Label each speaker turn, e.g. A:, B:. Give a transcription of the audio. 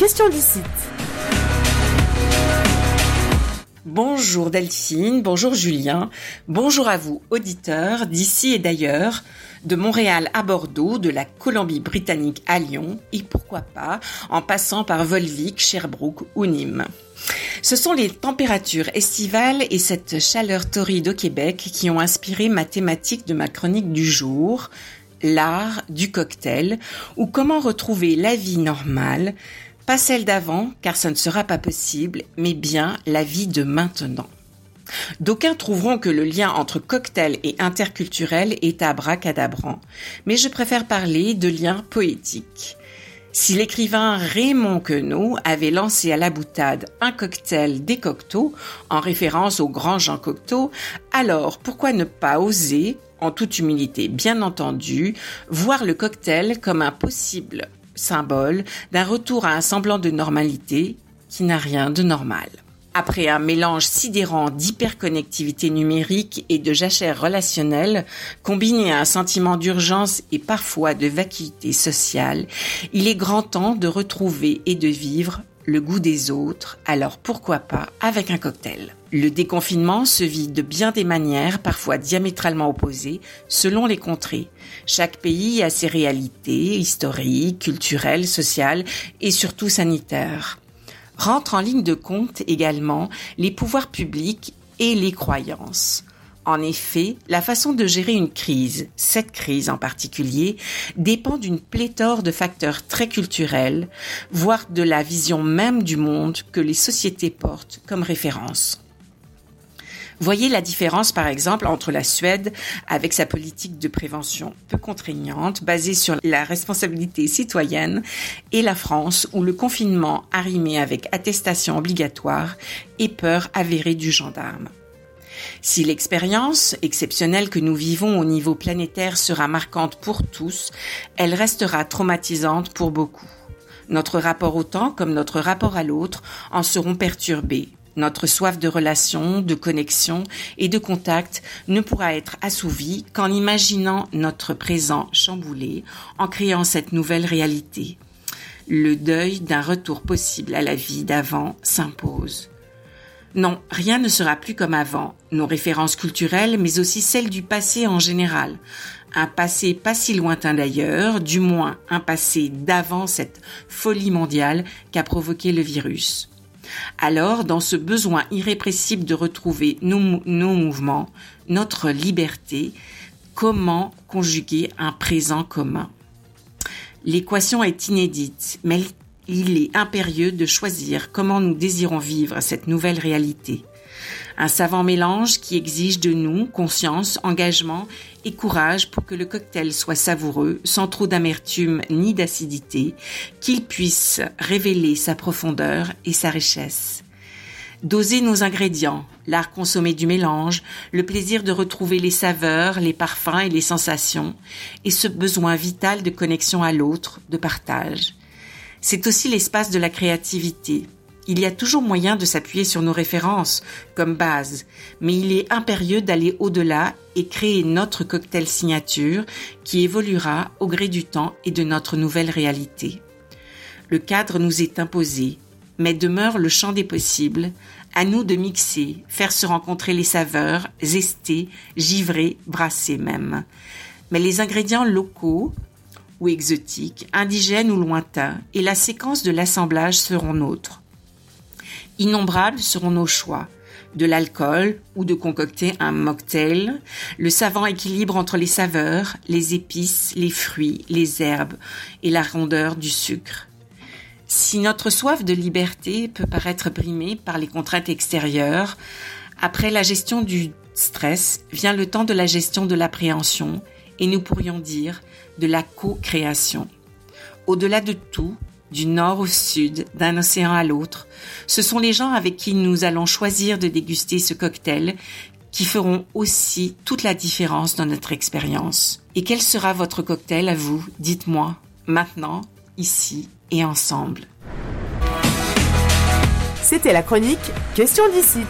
A: question d'ici.
B: Bonjour Delphine, bonjour Julien, bonjour à vous auditeurs d'ici et d'ailleurs, de Montréal à Bordeaux, de la Colombie-Britannique à Lyon et pourquoi pas en passant par Volvic, Sherbrooke ou Nîmes. Ce sont les températures estivales et cette chaleur torride au Québec qui ont inspiré ma thématique de ma chronique du jour, l'art du cocktail, ou comment retrouver la vie normale, pas celle d'avant, car ce ne sera pas possible, mais bien la vie de maintenant. D'aucuns trouveront que le lien entre cocktail et interculturel est abracadabrant, mais je préfère parler de lien poétique. Si l'écrivain Raymond Queneau avait lancé à la boutade un cocktail des Cocteau, en référence au grand Jean Cocteau, alors pourquoi ne pas oser, en toute humilité bien entendu, voir le cocktail comme un possible symbole d'un retour à un semblant de normalité qui n'a rien de normal. Après un mélange sidérant d'hyperconnectivité numérique et de jachère relationnelle, combiné à un sentiment d'urgence et parfois de vacuité sociale, il est grand temps de retrouver et de vivre le goût des autres, alors pourquoi pas avec un cocktail. Le déconfinement se vit de bien des manières, parfois diamétralement opposées, selon les contrées. Chaque pays a ses réalités historiques, culturelles, sociales et surtout sanitaires rentrent en ligne de compte également les pouvoirs publics et les croyances. En effet, la façon de gérer une crise, cette crise en particulier, dépend d'une pléthore de facteurs très culturels, voire de la vision même du monde que les sociétés portent comme référence. Voyez la différence, par exemple, entre la Suède, avec sa politique de prévention peu contraignante, basée sur la responsabilité citoyenne, et la France, où le confinement arrimé avec attestation obligatoire et peur avérée du gendarme. Si l'expérience exceptionnelle que nous vivons au niveau planétaire sera marquante pour tous, elle restera traumatisante pour beaucoup. Notre rapport au temps comme notre rapport à l'autre en seront perturbés. Notre soif de relation, de connexion et de contact ne pourra être assouvie qu'en imaginant notre présent chamboulé, en créant cette nouvelle réalité. Le deuil d'un retour possible à la vie d'avant s'impose. Non, rien ne sera plus comme avant, nos références culturelles, mais aussi celles du passé en général. Un passé pas si lointain d'ailleurs, du moins un passé d'avant cette folie mondiale qu'a provoqué le virus. Alors, dans ce besoin irrépressible de retrouver nos, mouvements, notre liberté, comment conjuguer un présent commun? L'équation est inédite, mais il est impérieux de choisir comment nous désirons vivre cette nouvelle réalité. Un savant mélange qui exige de nous conscience, engagement et courage pour que le cocktail soit savoureux, sans trop d'amertume ni d'acidité, qu'il puisse révéler sa profondeur et sa richesse. Doser nos ingrédients, l'art consommé du mélange, le plaisir de retrouver les saveurs, les parfums et les sensations, et ce besoin vital de connexion à l'autre, de partage. C'est aussi l'espace de la créativité, il y a toujours moyen de s'appuyer sur nos références comme base, mais il est impérieux d'aller au-delà et créer notre cocktail signature qui évoluera au gré du temps et de notre nouvelle réalité. Le cadre nous est imposé, mais demeure le champ des possibles, à nous de mixer, faire se rencontrer les saveurs, zester, givrer, brasser même. Mais les ingrédients locaux ou exotiques, indigènes ou lointains, et la séquence de l'assemblage seront nôtres. Innombrables seront nos choix de l'alcool ou de concocter un mocktail, le savant équilibre entre les saveurs, les épices, les fruits, les herbes et la rondeur du sucre. Si notre soif de liberté peut paraître brimée par les contraintes extérieures, après la gestion du stress vient le temps de la gestion de l'appréhension et nous pourrions dire de la co-création. Au-delà de tout, du nord au sud, d'un océan à l'autre. Ce sont les gens avec qui nous allons choisir de déguster ce cocktail qui feront aussi toute la différence dans notre expérience. Et quel sera votre cocktail à vous Dites-moi, maintenant, ici et ensemble.
A: C'était la chronique Question d'ici.